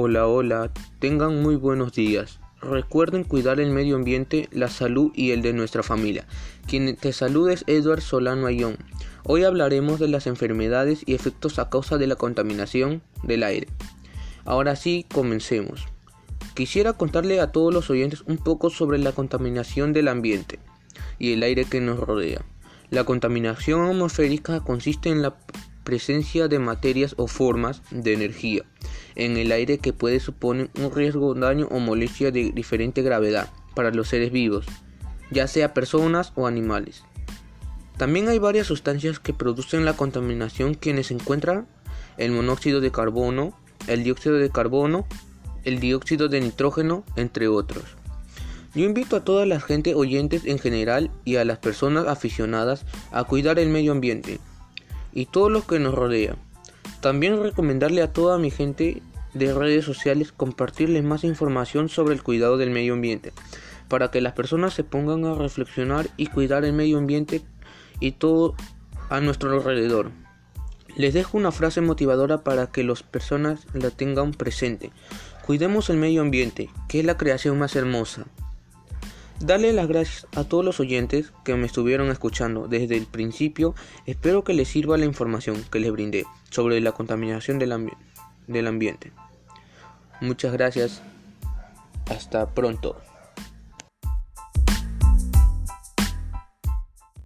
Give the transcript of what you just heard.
Hola, hola, tengan muy buenos días. Recuerden cuidar el medio ambiente, la salud y el de nuestra familia. Quien te saluda es Edward Solano Ayón. Hoy hablaremos de las enfermedades y efectos a causa de la contaminación del aire. Ahora sí, comencemos. Quisiera contarle a todos los oyentes un poco sobre la contaminación del ambiente y el aire que nos rodea. La contaminación atmosférica consiste en la presencia de materias o formas de energía en el aire que puede suponer un riesgo, daño o molestia de diferente gravedad para los seres vivos, ya sea personas o animales. También hay varias sustancias que producen la contaminación quienes encuentran el monóxido de carbono, el dióxido de carbono, el dióxido de nitrógeno, entre otros. Yo invito a toda la gente oyentes en general y a las personas aficionadas a cuidar el medio ambiente, y todo lo que nos rodea. También recomendarle a toda mi gente de redes sociales compartirles más información sobre el cuidado del medio ambiente, para que las personas se pongan a reflexionar y cuidar el medio ambiente y todo a nuestro alrededor. Les dejo una frase motivadora para que las personas la tengan presente. Cuidemos el medio ambiente, que es la creación más hermosa. Dale las gracias a todos los oyentes que me estuvieron escuchando desde el principio. Espero que les sirva la información que les brindé sobre la contaminación del, del ambiente. Muchas gracias. Hasta pronto.